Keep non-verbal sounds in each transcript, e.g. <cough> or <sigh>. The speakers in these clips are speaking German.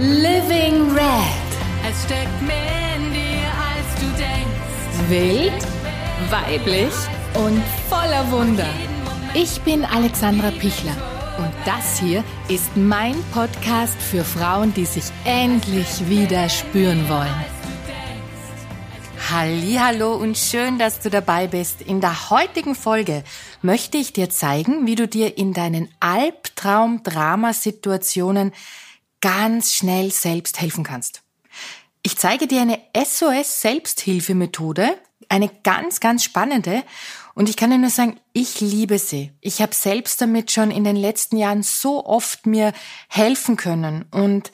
Living Red. Es steckt mehr in dir, als du denkst. Wild, weiblich und voller Wunder. Ich bin Alexandra Pichler und das hier ist mein Podcast für Frauen, die sich endlich wieder spüren wollen. Hallo und schön, dass du dabei bist. In der heutigen Folge möchte ich dir zeigen, wie du dir in deinen Albtraum-Drama-Situationen ganz schnell selbst helfen kannst. Ich zeige dir eine SOS-Selbsthilfemethode, eine ganz, ganz spannende. Und ich kann dir nur sagen, ich liebe sie. Ich habe selbst damit schon in den letzten Jahren so oft mir helfen können. Und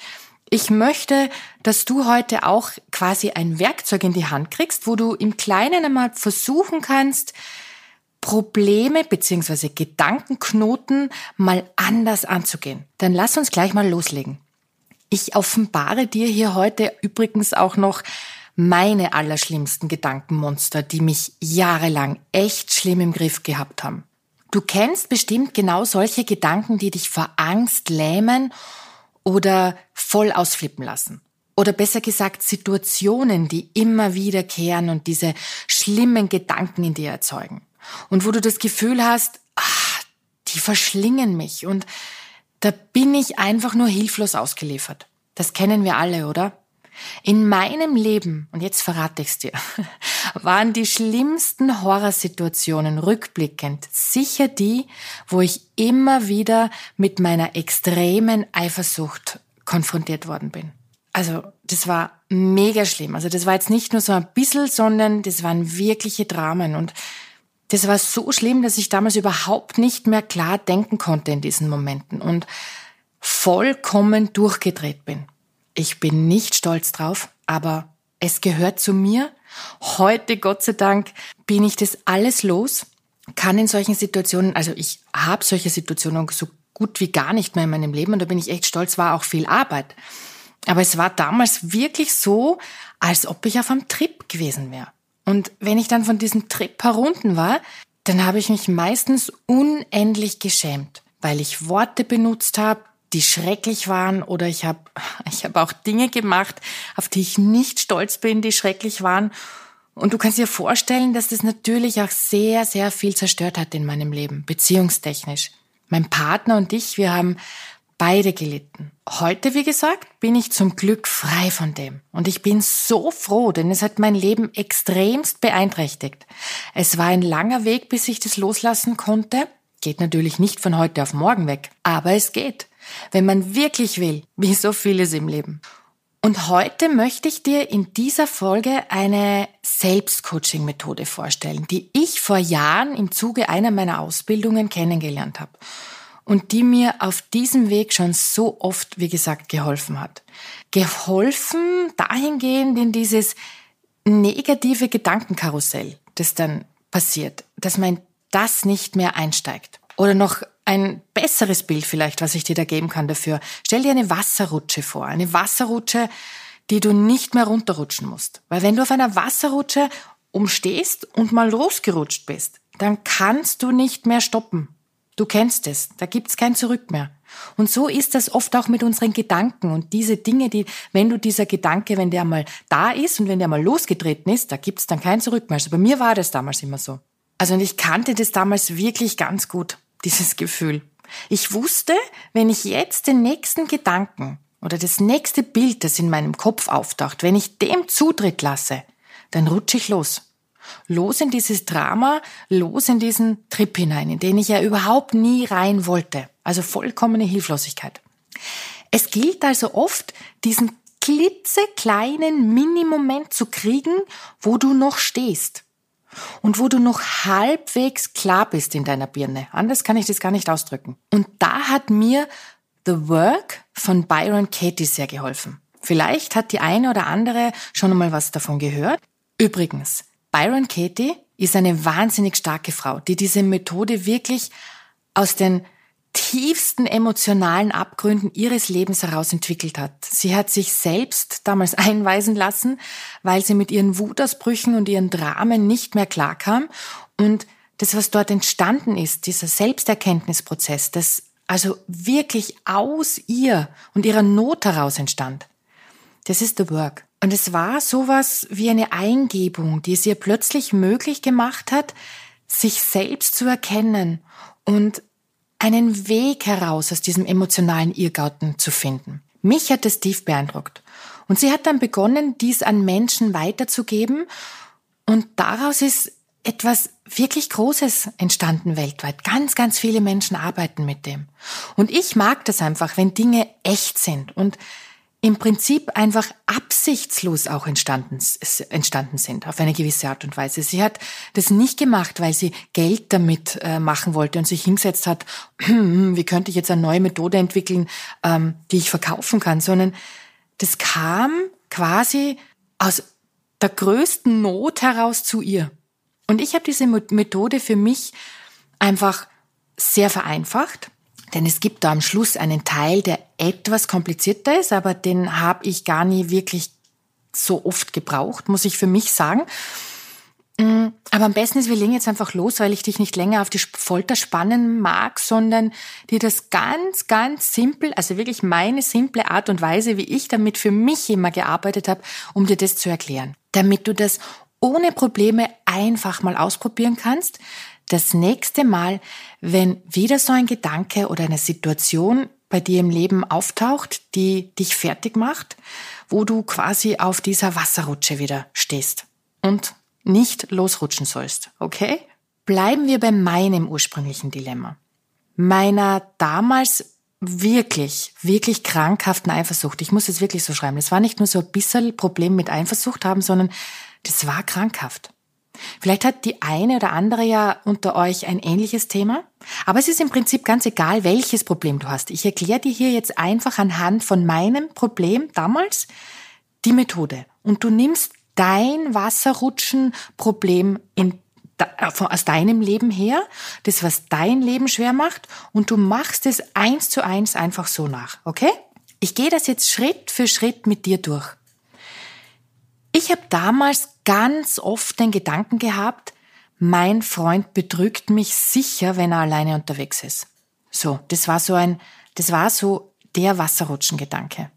ich möchte, dass du heute auch quasi ein Werkzeug in die Hand kriegst, wo du im Kleinen einmal versuchen kannst, Probleme beziehungsweise Gedankenknoten mal anders anzugehen. Dann lass uns gleich mal loslegen. Ich offenbare dir hier heute übrigens auch noch meine allerschlimmsten Gedankenmonster, die mich jahrelang echt schlimm im Griff gehabt haben. Du kennst bestimmt genau solche Gedanken, die dich vor Angst lähmen oder voll ausflippen lassen. Oder besser gesagt Situationen, die immer wiederkehren und diese schlimmen Gedanken in dir erzeugen. Und wo du das Gefühl hast, ach, die verschlingen mich und da bin ich einfach nur hilflos ausgeliefert. Das kennen wir alle, oder? In meinem Leben, und jetzt verrate ich's dir, <laughs> waren die schlimmsten Horrorsituationen rückblickend sicher die, wo ich immer wieder mit meiner extremen Eifersucht konfrontiert worden bin. Also, das war mega schlimm. Also, das war jetzt nicht nur so ein bisschen, sondern das waren wirkliche Dramen und das war so schlimm, dass ich damals überhaupt nicht mehr klar denken konnte in diesen Momenten und vollkommen durchgedreht bin. Ich bin nicht stolz drauf, aber es gehört zu mir. Heute, Gott sei Dank, bin ich das alles los, kann in solchen Situationen, also ich habe solche Situationen so gut wie gar nicht mehr in meinem Leben und da bin ich echt stolz, war auch viel Arbeit. Aber es war damals wirklich so, als ob ich auf einem Trip gewesen wäre. Und wenn ich dann von diesem Trip herunten war, dann habe ich mich meistens unendlich geschämt, weil ich Worte benutzt habe, die schrecklich waren oder ich habe <laughs> ich hab auch Dinge gemacht, auf die ich nicht stolz bin, die schrecklich waren. Und du kannst dir vorstellen, dass das natürlich auch sehr, sehr viel zerstört hat in meinem Leben, beziehungstechnisch. Mein Partner und ich, wir haben beide gelitten. Heute, wie gesagt, bin ich zum Glück frei von dem. Und ich bin so froh, denn es hat mein Leben extremst beeinträchtigt. Es war ein langer Weg, bis ich das loslassen konnte. Geht natürlich nicht von heute auf morgen weg, aber es geht. Wenn man wirklich will, wie so vieles im Leben. Und heute möchte ich dir in dieser Folge eine Selbstcoaching-Methode vorstellen, die ich vor Jahren im Zuge einer meiner Ausbildungen kennengelernt habe und die mir auf diesem Weg schon so oft, wie gesagt, geholfen hat. Geholfen dahingehend in dieses negative Gedankenkarussell, das dann passiert, dass man das nicht mehr einsteigt. Oder noch ein besseres Bild vielleicht, was ich dir da geben kann dafür. Stell dir eine Wasserrutsche vor. Eine Wasserrutsche, die du nicht mehr runterrutschen musst. Weil wenn du auf einer Wasserrutsche umstehst und mal losgerutscht bist, dann kannst du nicht mehr stoppen. Du kennst es, da gibt's kein Zurück mehr. Und so ist das oft auch mit unseren Gedanken und diese Dinge, die, wenn du dieser Gedanke, wenn der mal da ist und wenn der mal losgetreten ist, da gibt's dann kein Zurück mehr. Also bei mir war das damals immer so. Also und ich kannte das damals wirklich ganz gut, <laughs> dieses Gefühl. Ich wusste, wenn ich jetzt den nächsten Gedanken oder das nächste Bild, das in meinem Kopf auftaucht, wenn ich dem Zutritt lasse, dann rutsche ich los. Los in dieses Drama, los in diesen Trip hinein, in den ich ja überhaupt nie rein wollte. Also vollkommene Hilflosigkeit. Es gilt also oft, diesen klitzekleinen Minimoment zu kriegen, wo du noch stehst. Und wo du noch halbwegs klar bist in deiner Birne. Anders kann ich das gar nicht ausdrücken. Und da hat mir The Work von Byron Katie sehr geholfen. Vielleicht hat die eine oder andere schon einmal was davon gehört. Übrigens, Byron Katie ist eine wahnsinnig starke Frau, die diese Methode wirklich aus den tiefsten emotionalen Abgründen ihres Lebens heraus entwickelt hat. Sie hat sich selbst damals <laughs> einweisen lassen, weil sie mit ihren Wutausbrüchen und ihren Dramen nicht mehr klarkam. Und das, was dort entstanden ist, dieser Selbsterkenntnisprozess, das also wirklich aus ihr und ihrer Not heraus entstand. Das ist The Work. Und es war sowas wie eine Eingebung, die es ihr plötzlich möglich gemacht hat, sich selbst zu erkennen und einen Weg heraus aus diesem emotionalen Irrgarten zu finden. Mich hat es tief beeindruckt. Und sie hat dann begonnen, dies an Menschen weiterzugeben. Und daraus ist etwas wirklich Großes entstanden weltweit. Ganz, ganz viele Menschen arbeiten mit dem. Und ich mag das einfach, wenn Dinge echt sind und im Prinzip einfach absichtslos auch entstanden, entstanden sind, auf eine gewisse Art und Weise. Sie hat das nicht gemacht, weil sie Geld damit äh, machen wollte und sich hingesetzt hat, <clears throat> wie könnte ich jetzt eine neue Methode entwickeln, ähm, die ich verkaufen kann, sondern das kam quasi aus der größten Not heraus zu ihr. Und ich habe diese Methode für mich einfach sehr vereinfacht, denn es gibt da am Schluss einen Teil, der etwas komplizierter ist, aber den habe ich gar nie wirklich so oft gebraucht, muss ich für mich sagen. Mm, aber am besten ist, wir legen jetzt einfach los, weil ich dich nicht länger auf die Folter spannen mag, sondern dir das ganz, ganz simpel, also wirklich meine simple Art und Weise, wie ich damit für mich immer gearbeitet habe, um dir das zu erklären. Damit du das ohne Probleme einfach mal ausprobieren kannst. Das nächste Mal, wenn wieder so ein Gedanke oder eine Situation bei dir im Leben auftaucht, die dich fertig macht, wo du quasi auf dieser Wasserrutsche wieder stehst und nicht losrutschen sollst, okay? Bleiben wir bei meinem ursprünglichen Dilemma. Meiner damals wirklich, wirklich krankhaften Eifersucht. Ich muss es wirklich so schreiben. Es war nicht nur so ein bisschen Problem mit Eifersucht haben, sondern das war krankhaft. Vielleicht hat die eine oder andere ja unter euch ein ähnliches Thema, aber es ist im Prinzip ganz egal, welches Problem du hast. Ich erkläre dir hier jetzt einfach anhand von meinem Problem damals die Methode und du nimmst dein Wasserrutschen-Problem äh, aus deinem Leben her, das was dein Leben schwer macht und du machst es eins zu eins einfach so nach, okay? Ich gehe das jetzt Schritt für Schritt mit dir durch. Ich habe damals ganz oft den Gedanken gehabt, mein Freund betrügt mich sicher, wenn er alleine unterwegs ist. So, das war so ein, das war so der Wasserrutschen-Gedanke.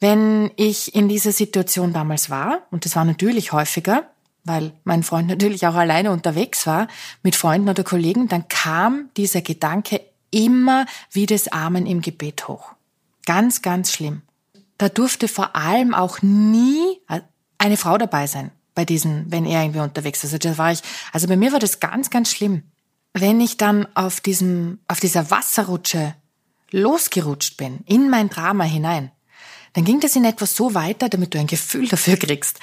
Wenn ich in dieser Situation damals war, und das war natürlich häufiger, weil mein Freund <laughs> natürlich auch alleine unterwegs war, mit Freunden oder Kollegen, dann kam dieser Gedanke immer wie des Armen im Gebet hoch. Ganz, ganz schlimm. Da durfte vor allem auch nie, eine Frau dabei sein bei diesen, wenn er irgendwie unterwegs ist. Also da war ich, also bei mir war das ganz, ganz schlimm. Wenn ich dann auf diesem, auf dieser Wasserrutsche losgerutscht bin, in mein Drama hinein, dann ging das in etwas so weiter, damit du ein Gefühl dafür kriegst.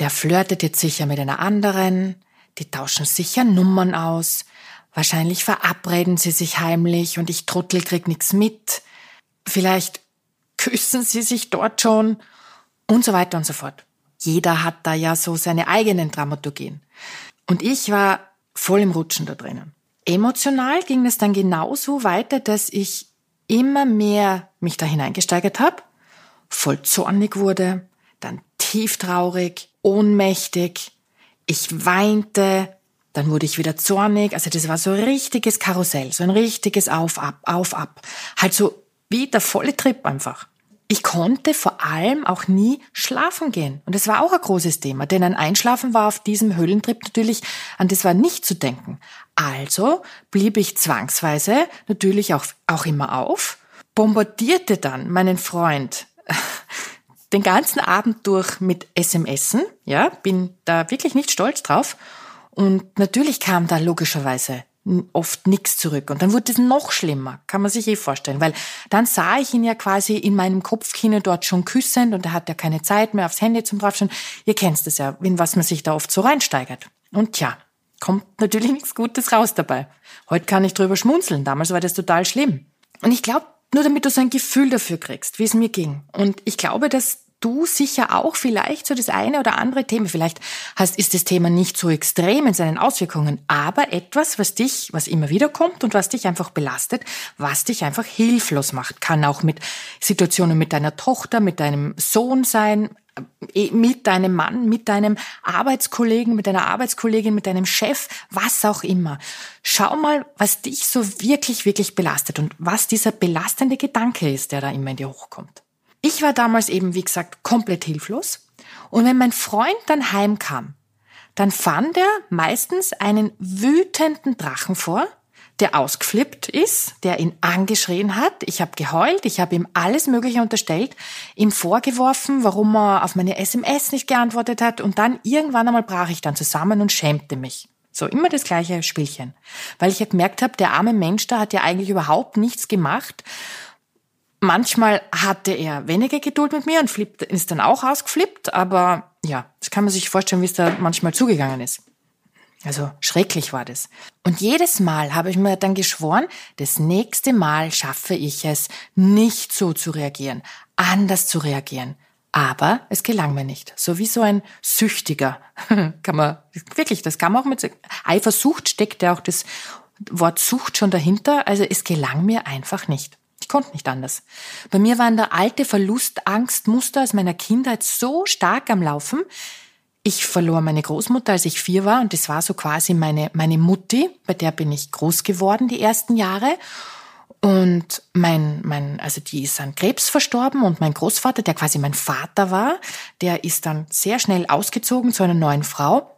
Der flirtet jetzt sicher mit einer anderen, die tauschen sicher Nummern aus, wahrscheinlich verabreden sie sich heimlich und ich Trottel krieg nix mit. Vielleicht küssen sie sich dort schon und so weiter und so fort. Jeder hat da ja so seine eigenen Dramaturgien. Und ich war voll im Rutschen da drinnen. Emotional ging es dann genauso weiter, dass ich immer mehr mich da hineingesteigert habe, voll zornig wurde, dann tieftraurig, ohnmächtig, ich weinte, dann wurde ich wieder zornig, also das war so ein richtiges Karussell, so ein richtiges Auf, Ab, Auf, Ab. Halt so wie der volle Trip einfach ich konnte vor allem auch nie schlafen gehen. Und das war auch ein großes Thema, denn ein Einschlafen war auf diesem Höhlentrip natürlich, an das war nicht zu denken. Also blieb ich zwangsweise natürlich auch, auch immer auf, bombardierte dann meinen Freund <laughs> den ganzen Abend durch mit SMSen, ja, bin da wirklich nicht stolz drauf. Und natürlich kam da logischerweise oft nichts zurück. Und dann wurde es noch schlimmer, kann man sich eh vorstellen, weil dann sah ich ihn ja quasi in meinem Kopfkino dort schon küssend und er hat ja keine Zeit mehr aufs Handy zum draufschauen. Ihr kennt es ja, in was man sich da oft so reinsteigert. Und tja, kommt natürlich <laughs> nichts Gutes raus dabei. Heute kann ich drüber schmunzeln, damals war das total schlimm. Und ich glaube, nur damit du so ein Gefühl dafür kriegst, wie es mir ging. Und ich glaube, dass du sicher auch vielleicht so das eine oder andere Thema, vielleicht hast, ist das Thema nicht so extrem in seinen Auswirkungen, aber etwas, was dich, was immer wieder kommt und was dich einfach belastet, was dich einfach hilflos macht, kann auch mit Situationen mit deiner Tochter, mit deinem Sohn sein, äh, mit deinem Mann, mit deinem Arbeitskollegen, mit deiner Arbeitskollegin, mit deinem Chef, was auch immer. Schau mal, was dich so wirklich, wirklich belastet und was dieser belastende Gedanke ist, der da immer in dir hochkommt. Ich war damals eben, wie gesagt, komplett hilflos. Und wenn mein Freund dann heimkam, dann fand er meistens einen wütenden Drachen vor, der ausgeflippt ist, der ihn angeschrien hat. Ich habe geheult, ich habe ihm alles Mögliche unterstellt, ihm vorgeworfen, warum er auf meine SMS nicht geantwortet hat und dann irgendwann einmal brach ich dann zusammen und schämte mich. So immer das gleiche Spielchen, weil ich ja gemerkt habe, der arme Mensch da hat ja eigentlich überhaupt nichts gemacht. Manchmal hatte er weniger Geduld mit mir und flippt, ist dann auch ausgeflippt, aber ja, das kann man sich vorstellen, wie es da manchmal zugegangen ist. Also schrecklich war das. Und jedes Mal habe ich mir dann geschworen, das nächste Mal schaffe ich es, nicht so zu reagieren, anders zu reagieren. Aber es gelang mir nicht. So wie so ein Süchtiger. <laughs> kann man, wirklich, das kann man auch mit, Eifersucht steckt ja auch das Wort Sucht schon dahinter. Also es gelang mir einfach nicht. Konnte nicht anders. Bei mir waren da alte Verlustangstmuster aus meiner Kindheit so stark am Laufen, ich verlor meine Großmutter, als ich vier war, und das war so quasi meine, meine Mutti, bei der bin ich groß geworden die ersten Jahre. Und mein, mein, also die ist an Krebs verstorben und mein Großvater, der quasi mein Vater war, der ist dann sehr schnell ausgezogen zu einer neuen Frau.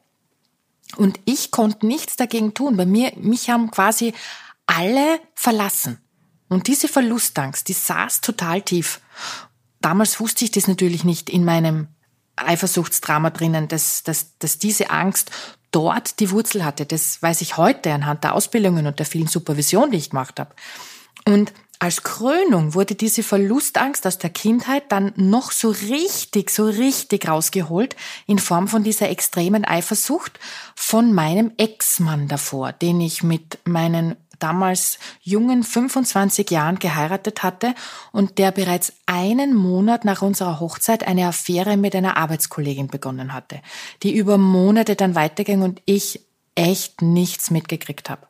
Und ich konnte nichts dagegen tun. Bei mir, mich haben quasi alle verlassen. Und diese Verlustangst, die saß total tief. Damals wusste ich das natürlich nicht in meinem Eifersuchtsdrama drinnen, dass, dass, dass diese Angst dort die Wurzel hatte. Das weiß ich heute anhand der Ausbildungen und der vielen Supervision, die ich gemacht habe. Und als Krönung wurde diese Verlustangst aus der Kindheit dann noch so richtig, so richtig rausgeholt in Form von dieser extremen Eifersucht von meinem Ex-Mann davor, den ich mit meinen damals jungen 25 Jahren geheiratet hatte und der bereits einen Monat nach unserer Hochzeit eine Affäre mit einer Arbeitskollegin begonnen hatte, die über Monate dann weiterging und ich echt nichts mitgekriegt habe.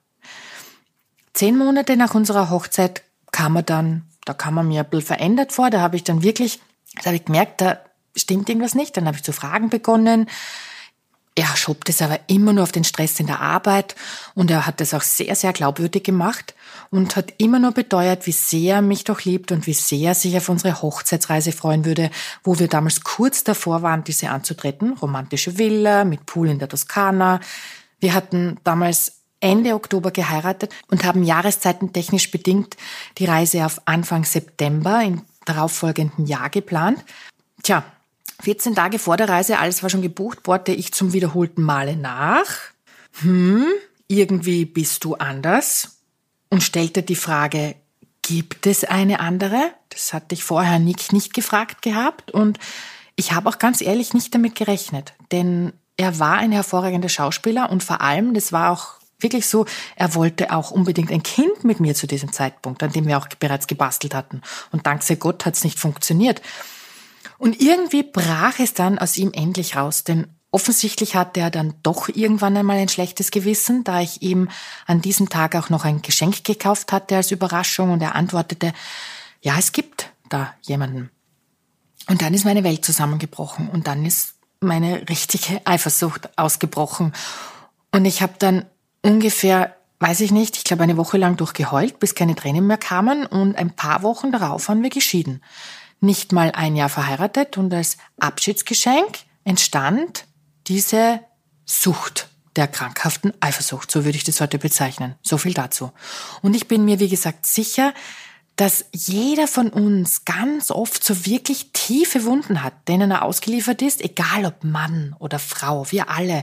Zehn Monate nach unserer Hochzeit kam er dann, da kam er mir ein bisschen verändert vor, da habe ich dann wirklich, da habe ich gemerkt, da stimmt irgendwas nicht, dann habe ich zu fragen begonnen, er schob das aber immer nur auf den Stress in der Arbeit und er hat das auch sehr, sehr glaubwürdig gemacht und hat immer nur beteuert, wie sehr er mich doch liebt und wie sehr er sich auf unsere Hochzeitsreise freuen würde, wo wir damals kurz davor waren, diese anzutreten. Romantische Villa mit Pool in der Toskana. Wir hatten damals Ende Oktober geheiratet und haben Jahreszeiten technisch bedingt die Reise auf Anfang September im darauffolgenden Jahr geplant. Tja, 14 Tage vor der Reise, alles war schon gebucht, bohrte ich zum wiederholten Male nach. Hm, irgendwie bist du anders. Und stellte die Frage, gibt es eine andere? Das hatte ich vorher nicht, nicht gefragt gehabt. Und ich habe auch ganz ehrlich nicht damit gerechnet. Denn er war ein hervorragender Schauspieler und vor allem, das war auch wirklich so, er wollte auch unbedingt ein Kind mit mir zu diesem Zeitpunkt, an dem wir auch bereits gebastelt hatten. Und dank sei Gott hat es nicht funktioniert. Und irgendwie brach es dann aus ihm endlich raus, denn offensichtlich hatte er dann doch irgendwann einmal ein schlechtes Gewissen, da ich ihm an diesem Tag auch noch ein Geschenk gekauft hatte als Überraschung und er antwortete, ja, es gibt da jemanden. Und dann ist meine Welt zusammengebrochen und dann ist meine richtige Eifersucht ausgebrochen. Und ich habe dann ungefähr, weiß ich nicht, ich glaube eine Woche lang durchgeheult, bis keine Tränen mehr kamen und ein paar Wochen darauf waren wir geschieden nicht mal ein Jahr verheiratet und als Abschiedsgeschenk entstand diese Sucht der krankhaften Eifersucht, so würde ich das heute bezeichnen. So viel dazu. Und ich bin mir, wie gesagt, sicher, dass jeder von uns ganz oft so wirklich tiefe Wunden hat, denen er ausgeliefert ist, egal ob Mann oder Frau, wir alle.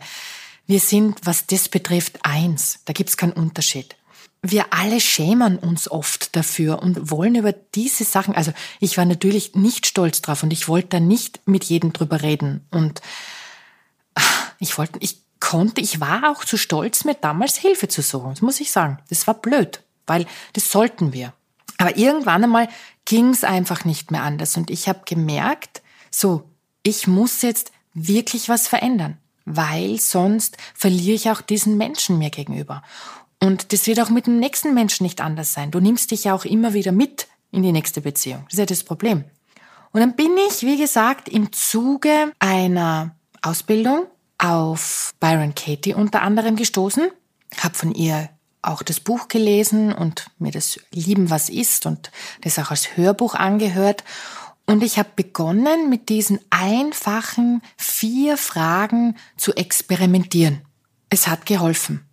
Wir sind, was das betrifft, eins. Da gibt's keinen Unterschied wir alle schämen uns oft dafür und wollen über diese Sachen, also ich war natürlich nicht stolz drauf und ich wollte da nicht mit jedem drüber reden und ah, ich wollte, ich konnte, ich war auch zu stolz, mir damals Hilfe zu suchen, das muss ich sagen. Das war blöd, weil das sollten wir. Aber irgendwann einmal ging es einfach nicht mehr anders und ich habe gemerkt, so, ich muss jetzt wirklich was verändern, weil sonst verliere ich auch diesen Menschen mir gegenüber. Und das wird auch mit dem nächsten Menschen nicht anders sein. Du nimmst dich ja auch immer wieder mit in die nächste Beziehung. Das ist ja das Problem. Und dann bin ich, wie gesagt, im Zuge einer Ausbildung auf Byron Katie unter anderem gestoßen, habe von ihr auch das Buch gelesen und mir das Lieben was ist und das auch als Hörbuch angehört. Und ich habe begonnen, mit diesen einfachen vier Fragen zu experimentieren. Es hat geholfen.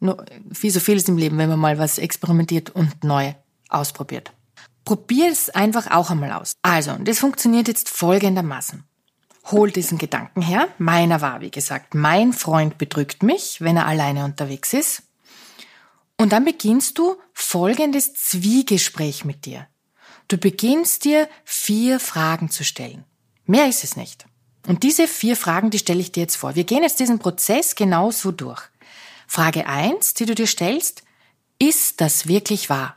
Wie so vieles im Leben, wenn man mal was experimentiert und neu ausprobiert. Probier es einfach auch einmal aus. Also, das funktioniert jetzt folgendermaßen. Hol diesen Gedanken her. Meiner war, wie gesagt, mein Freund bedrückt mich, wenn er alleine unterwegs ist. Und dann beginnst du folgendes Zwiegespräch mit dir. Du beginnst dir vier Fragen zu stellen. Mehr ist es nicht. Und diese vier Fragen, die stelle ich dir jetzt vor. Wir gehen jetzt diesen Prozess genauso durch. Frage eins, die du dir stellst, ist das wirklich wahr?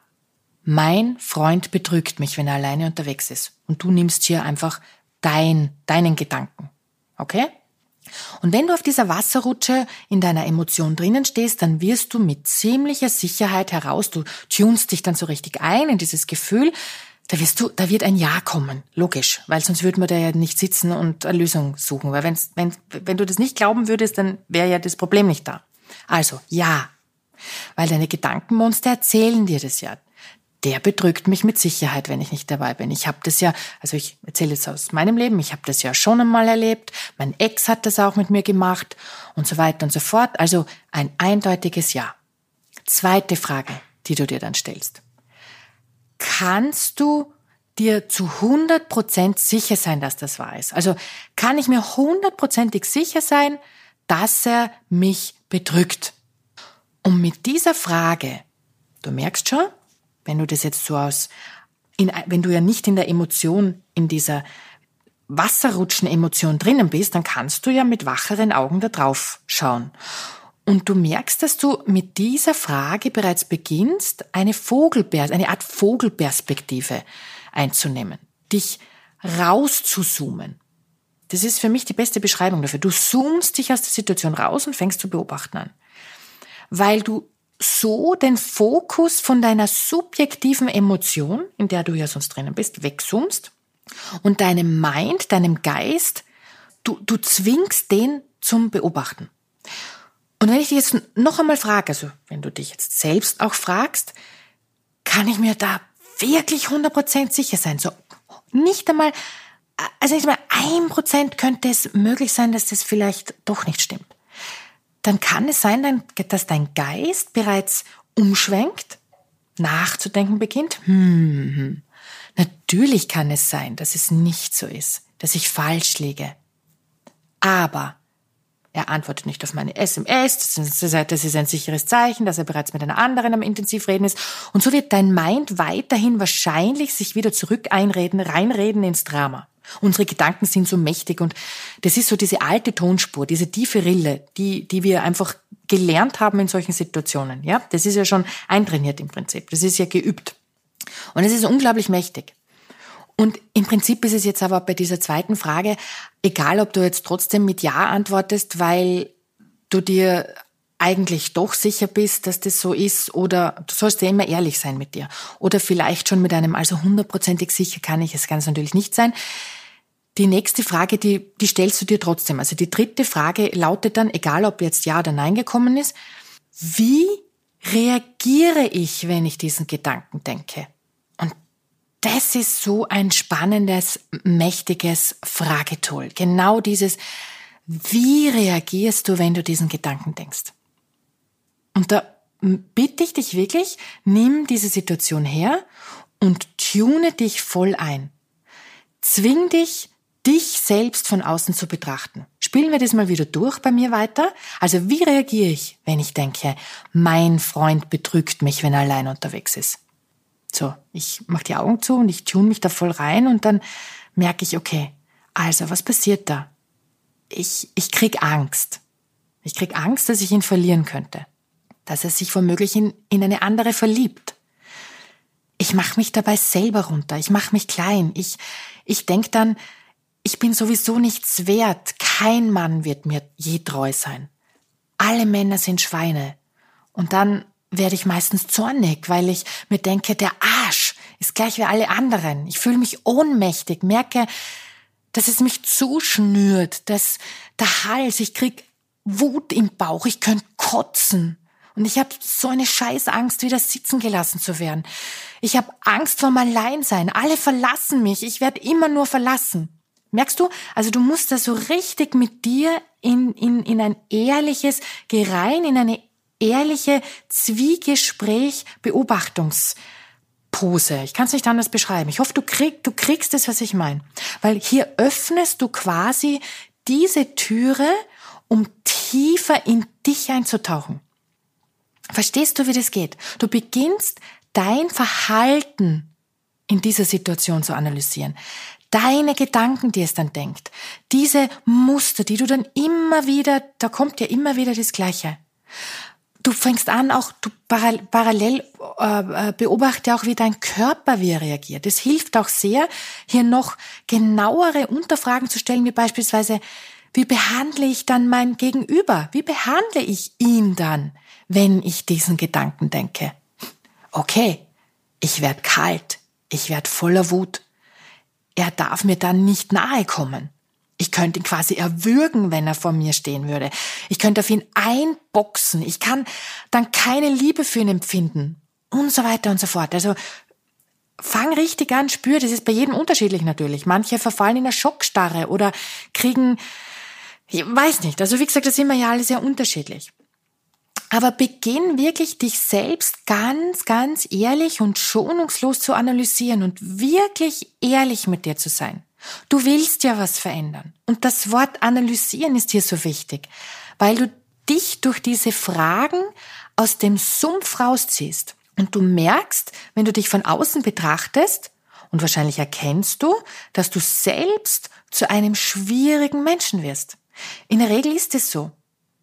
Mein Freund betrügt mich, wenn er alleine unterwegs ist. Und du nimmst hier einfach dein, deinen Gedanken. Okay? Und wenn du auf dieser Wasserrutsche in deiner Emotion drinnen stehst, dann wirst du mit ziemlicher Sicherheit heraus, du tunst dich dann so richtig ein in dieses Gefühl, da wirst du, da wird ein Ja kommen, logisch, weil sonst würde man da ja nicht sitzen und eine Lösung suchen, weil wenn's, wenn, wenn du das nicht glauben würdest, dann wäre ja das Problem nicht da. Also, ja. Weil deine Gedankenmonster erzählen dir das ja der bedrückt mich mit Sicherheit, wenn ich nicht dabei bin. Ich habe das ja, also ich erzähle jetzt aus meinem Leben, ich habe das ja schon einmal erlebt, mein Ex hat das auch mit mir gemacht und so weiter und so fort. Also ein eindeutiges Ja. Zweite Frage, die du dir dann stellst. Kannst du dir zu 100 Prozent sicher sein, dass das wahr ist? Also kann ich mir hundertprozentig sicher sein, dass er mich bedrückt? Und mit dieser Frage, du merkst schon, wenn du das jetzt so aus, in, wenn du ja nicht in der Emotion, in dieser Wasserrutschen-Emotion drinnen bist, dann kannst du ja mit wacheren Augen da drauf schauen. Und du merkst, dass du mit dieser Frage bereits beginnst, eine Vogelpers eine Art Vogelperspektive einzunehmen, dich rauszuzoomen. Das ist für mich die beste Beschreibung dafür. Du zoomst dich aus der Situation raus und fängst zu beobachten an. Weil du so den Fokus von deiner subjektiven Emotion, in der du ja sonst drinnen bist, wegzoomst und deinem Mind, deinem Geist, du, du zwingst den zum Beobachten. Und wenn ich dich jetzt noch einmal frage, also wenn du dich jetzt selbst auch fragst, kann ich mir da wirklich 100% sicher sein? So nicht einmal, also nicht einmal ein Prozent könnte es möglich sein, dass das vielleicht doch nicht stimmt dann kann es sein, dass dein Geist bereits umschwenkt, nachzudenken beginnt. Hm. Natürlich kann es sein, dass es nicht so ist, dass ich falsch liege. Aber er antwortet nicht auf meine SMS, das ist, ein sicheres Zeichen, dass er bereits mit einer anderen am Intensivreden ist. Und so wird dein Mind weiterhin wahrscheinlich sich wieder zurück einreden, reinreden ins Drama. Unsere Gedanken sind so mächtig und das ist so diese alte Tonspur, diese tiefe Rille, die, die wir einfach gelernt haben in solchen Situationen. Ja, das ist ja schon eintrainiert im Prinzip. Das ist ja geübt. Und es ist unglaublich mächtig. Und im Prinzip ist es jetzt aber bei dieser zweiten Frage, egal ob du jetzt trotzdem mit Ja antwortest, weil du dir eigentlich doch sicher bist, dass das so ist, oder du sollst ja immer ehrlich sein mit dir. Oder vielleicht schon mit einem, also hundertprozentig sicher kann ich es ganz natürlich nicht sein. Die nächste Frage, die, die stellst du dir trotzdem. Also die dritte Frage lautet dann, egal ob jetzt Ja oder Nein gekommen ist, wie reagiere ich, wenn ich diesen Gedanken denke? Das ist so ein spannendes, mächtiges Fragetool. Genau dieses, wie reagierst du, wenn du diesen Gedanken denkst? Und da bitte ich dich wirklich, nimm diese Situation her und tune dich voll ein. Zwing dich, dich selbst von außen zu betrachten. Spielen wir das mal wieder durch bei mir weiter. Also wie reagiere ich, wenn ich denke, mein Freund betrügt mich, wenn er allein unterwegs ist? So, ich mache die Augen zu und ich tune mich da voll rein und dann merke ich, okay, also was passiert da? Ich, ich krieg Angst. Ich krieg Angst, dass ich ihn verlieren könnte. Dass er sich womöglich in, in eine andere verliebt. Ich mache mich dabei selber runter. Ich mache mich klein. Ich, ich denk dann, ich bin sowieso nichts wert, kein Mann wird mir je treu sein. Alle Männer sind Schweine. Und dann werde ich meistens zornig, weil ich mir denke, der Arsch ist gleich wie alle anderen. Ich fühle mich ohnmächtig, merke, dass es mich zuschnürt, dass der Hals, ich krieg Wut im Bauch, ich könnte kotzen. Und ich habe so eine Scheißangst, wieder sitzen gelassen zu werden. Ich habe Angst vorm Alleinsein. Alle verlassen mich. Ich werde immer nur verlassen. Merkst du? Also du musst da so richtig mit dir in, in, in ein ehrliches, geh rein in eine ehrliche Zwiegespräch, Beobachtungspose. Ich kann es nicht anders beschreiben. Ich hoffe, du, krieg, du kriegst es, was ich meine. Weil hier öffnest du quasi diese Türe, um tiefer in dich einzutauchen. Verstehst du, wie das geht? Du beginnst dein Verhalten in dieser Situation zu analysieren. Deine Gedanken, die es dann denkt. Diese Muster, die du dann immer wieder, da kommt ja immer wieder das Gleiche. Du fängst an, auch du parallel äh, beobachte auch, wie dein Körper wie er reagiert. Es hilft auch sehr, hier noch genauere Unterfragen zu stellen, wie beispielsweise, wie behandle ich dann mein Gegenüber? Wie behandle ich ihn dann, wenn ich diesen Gedanken denke? Okay, ich werde kalt, ich werde voller Wut. Er darf mir dann nicht nahe kommen. Ich könnte ihn quasi erwürgen, wenn er vor mir stehen würde. Ich könnte auf ihn einboxen. Ich kann dann keine Liebe für ihn empfinden. Und so weiter und so fort. Also fang richtig an, spür, das ist bei jedem unterschiedlich natürlich. Manche verfallen in eine Schockstarre oder kriegen, ich weiß nicht. Also wie gesagt, das sind wir ja alle sehr unterschiedlich. Aber beginn wirklich dich selbst ganz, ganz ehrlich und schonungslos zu analysieren und wirklich ehrlich mit dir zu sein. Du willst ja was verändern. Und das Wort analysieren ist hier so wichtig, weil du dich durch diese Fragen aus dem Sumpf rausziehst. Und du merkst, wenn du dich von außen betrachtest, und wahrscheinlich erkennst du, dass du selbst zu einem schwierigen Menschen wirst. In der Regel ist es so.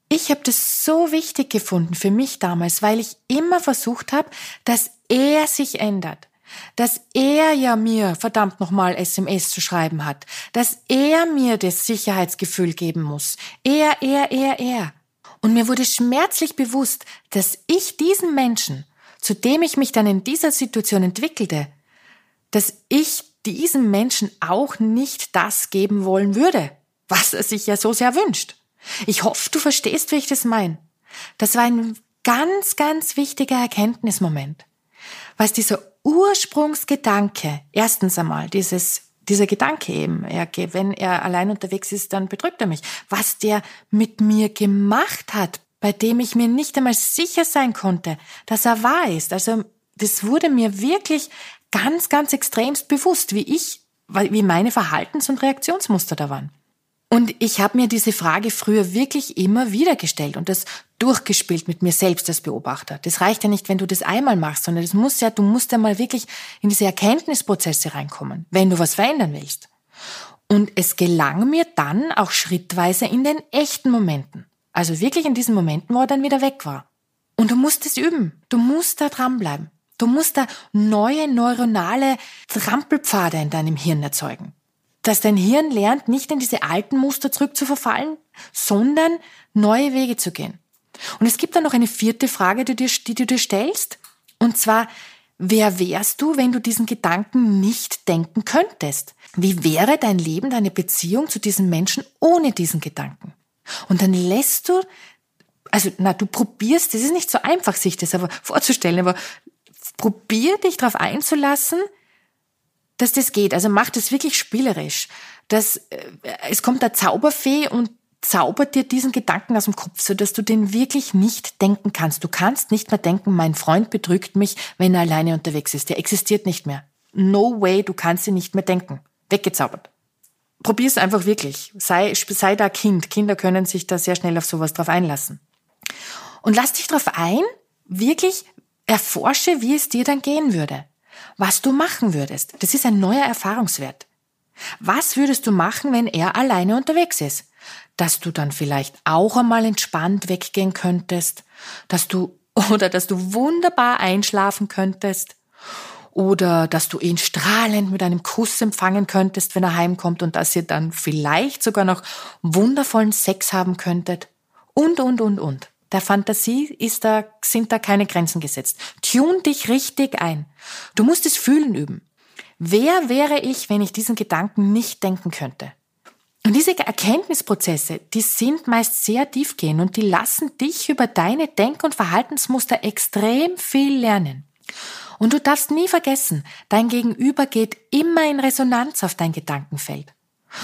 Ich habe das so wichtig gefunden für mich damals, weil ich immer versucht habe, dass er sich ändert. Dass er ja mir verdammt nochmal SMS zu schreiben hat. Dass er mir das Sicherheitsgefühl geben muss. Er, er, er, er. Und mir wurde schmerzlich bewusst, dass ich diesen Menschen, zu dem ich mich dann in dieser Situation entwickelte, dass ich diesem Menschen auch nicht das geben wollen würde, was er sich ja so sehr wünscht. Ich hoffe, du verstehst, wie ich das meine. Das war ein ganz, ganz wichtiger Erkenntnismoment. Was dieser Ursprungsgedanke, erstens einmal, dieses, dieser Gedanke eben, er, wenn er allein unterwegs ist, dann bedrückt er mich. Was der mit mir gemacht hat, bei dem ich mir nicht einmal sicher sein konnte, dass er wahr ist. Also, das wurde mir wirklich ganz, ganz extremst bewusst, wie ich, wie meine Verhaltens- und Reaktionsmuster da waren. Und ich habe mir diese Frage früher wirklich immer wieder gestellt und das durchgespielt mit mir selbst als Beobachter. Das reicht ja nicht, wenn du das einmal machst, sondern das muss ja, du musst ja mal wirklich in diese Erkenntnisprozesse reinkommen, wenn du was verändern willst. Und es gelang mir dann auch schrittweise in den echten Momenten. Also wirklich in diesen Momenten, wo er dann wieder weg war. Und du musst es üben. Du musst da dranbleiben. Du musst da neue neuronale Trampelpfade in deinem Hirn erzeugen dass dein Hirn lernt, nicht in diese alten Muster zurückzuverfallen, sondern neue Wege zu gehen. Und es gibt dann noch eine vierte Frage, die, dir, die du dir stellst. Und zwar, wer wärst du, wenn du diesen Gedanken nicht denken könntest? Wie wäre dein Leben, deine Beziehung zu diesem Menschen ohne diesen Gedanken? Und dann lässt du, also, na, du probierst, es ist nicht so einfach, sich das aber vorzustellen, aber probier dich darauf einzulassen, dass das geht. Also mach das wirklich spielerisch. Das, äh, es kommt der Zauberfee und zaubert dir diesen Gedanken aus dem Kopf, so dass du den wirklich nicht denken kannst. Du kannst nicht mehr denken, mein Freund betrügt mich, wenn er alleine unterwegs ist. Der existiert nicht mehr. No way, du kannst ihn nicht mehr denken. Weggezaubert. Probier's einfach wirklich. Sei, sei da Kind. Kinder können sich da sehr schnell auf sowas drauf einlassen. Und lass dich drauf ein, wirklich erforsche, wie es dir dann gehen würde was du machen würdest. Das ist ein neuer Erfahrungswert. Was würdest du machen, wenn er alleine unterwegs ist? Dass du dann vielleicht auch einmal entspannt weggehen könntest, dass du <laughs> oder dass du wunderbar einschlafen könntest oder dass du ihn strahlend mit einem Kuss empfangen könntest, wenn er heimkommt und dass ihr dann vielleicht sogar noch wundervollen Sex haben könntet und und und und. Der Fantasie ist da, sind da keine Grenzen gesetzt. Tune dich richtig ein. Du musst es fühlen üben. Wer wäre ich, wenn ich diesen Gedanken nicht denken könnte? Und diese Erkenntnisprozesse, die sind meist sehr tiefgehend und die lassen dich über deine Denk- und Verhaltensmuster extrem viel lernen. Und du darfst nie vergessen, dein Gegenüber geht immer in Resonanz auf dein Gedankenfeld.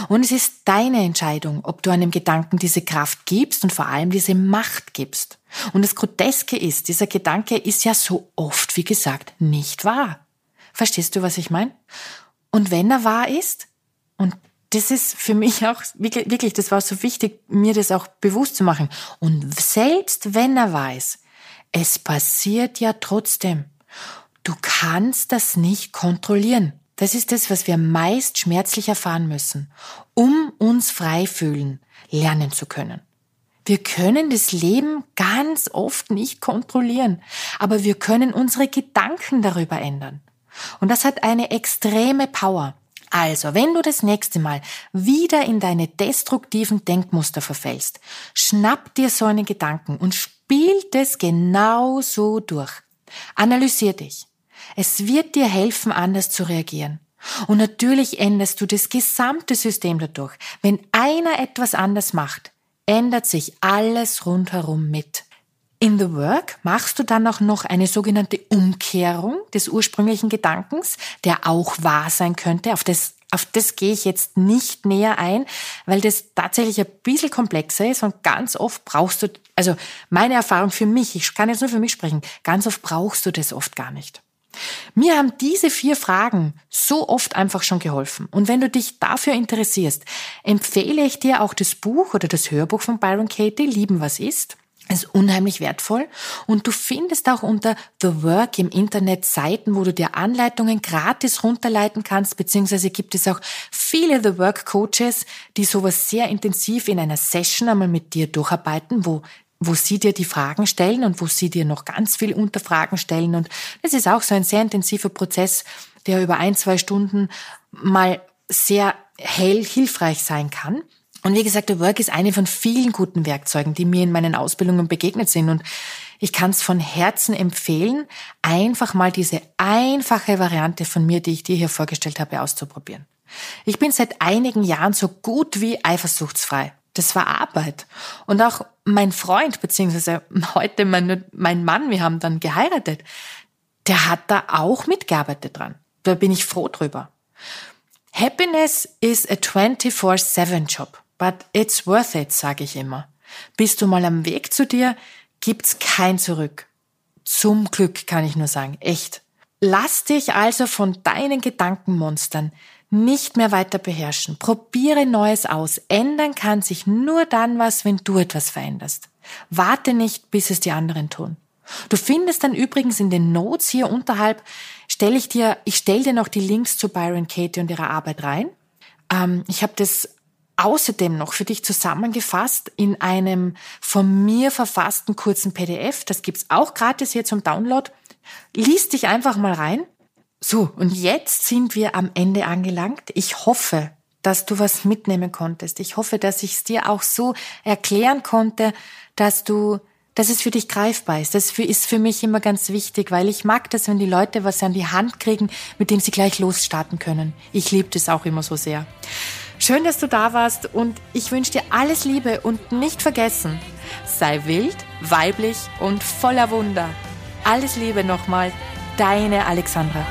Und es ist deine Entscheidung, ob du einem Gedanken diese Kraft gibst und vor allem diese Macht gibst. Und das Groteske ist, dieser Gedanke ist ja so oft, wie gesagt, nicht wahr. Verstehst du, was ich meine? Und wenn er wahr ist, und das ist für mich auch wirklich, wirklich, das war so wichtig, mir das auch bewusst zu machen. Und selbst wenn er weiß, es passiert ja trotzdem. Du kannst das nicht kontrollieren. Das ist das, was wir meist schmerzlich erfahren müssen, um uns frei fühlen, lernen zu können. Wir können das Leben ganz oft nicht kontrollieren, aber wir können unsere Gedanken darüber ändern. Und das hat eine extreme Power. Also, wenn du das nächste Mal wieder in deine destruktiven Denkmuster verfällst, schnapp dir so einen Gedanken und spiel das genau so durch. Analysier dich. Es wird dir helfen, anders zu reagieren. Und natürlich änderst du das gesamte System dadurch. Wenn einer etwas anders macht, ändert sich alles rundherum mit. In The Work machst du dann auch noch eine sogenannte Umkehrung des ursprünglichen Gedankens, der auch wahr sein könnte. Auf das, auf das gehe ich jetzt nicht näher ein, weil das tatsächlich ein bisschen komplexer ist und ganz oft brauchst du, also meine Erfahrung für mich, ich kann jetzt nur für mich sprechen, ganz oft brauchst du das oft gar nicht. Mir haben diese vier Fragen so oft einfach schon geholfen. Und wenn du dich dafür interessierst, empfehle ich dir auch das Buch oder das Hörbuch von Byron Katie, Lieben was ist. Ist unheimlich wertvoll und du findest auch unter The Work im Internet Seiten, wo du dir Anleitungen gratis runterleiten kannst, beziehungsweise gibt es auch viele The Work Coaches, die sowas sehr intensiv in einer Session einmal mit dir durcharbeiten, wo wo sie dir die Fragen stellen und wo sie dir noch ganz viel Unterfragen stellen. Und das ist auch so ein sehr intensiver Prozess, der über ein, zwei Stunden mal sehr hell hilfreich sein kann. Und wie gesagt, der Work ist eine von vielen guten Werkzeugen, die mir in meinen Ausbildungen begegnet sind. Und ich kann es von Herzen empfehlen, einfach mal diese einfache Variante von mir, die ich dir hier vorgestellt habe, auszuprobieren. Ich bin seit einigen Jahren so gut wie eifersuchtsfrei. Das war Arbeit. Und auch mein Freund, beziehungsweise heute mein, mein Mann, wir haben dann geheiratet, der hat da auch mitgearbeitet dran. Da bin ich froh drüber. Happiness is a 24-7 Job, but it's worth it, sage ich immer. Bist du mal am Weg zu dir, gibt's kein Zurück. Zum Glück kann ich nur sagen, echt. Lass dich also von deinen Gedankenmonstern nicht mehr weiter beherrschen. Probiere Neues aus. Ändern kann sich nur dann was, wenn du etwas veränderst. Warte nicht, bis es die anderen tun. Du findest dann übrigens in den Notes hier unterhalb, stelle ich dir, ich stelle dir noch die Links zu Byron Katie und ihrer Arbeit rein. Ähm, ich habe das außerdem noch für dich zusammengefasst in einem von mir verfassten kurzen PDF. Das gibt's auch gratis hier zum Download. Lies dich einfach mal rein. So, und jetzt sind wir am Ende angelangt. Ich hoffe, dass du was mitnehmen konntest. Ich hoffe, dass ich es dir auch so erklären konnte, dass du, dass es für dich greifbar ist. Das ist für mich immer ganz wichtig, weil ich mag das, wenn die Leute was an die Hand kriegen, mit dem sie gleich losstarten können. Ich liebe das auch immer so sehr. Schön, dass du da warst und ich wünsche dir alles Liebe und nicht vergessen, sei wild, weiblich und voller Wunder. Alles Liebe nochmal, deine Alexandra.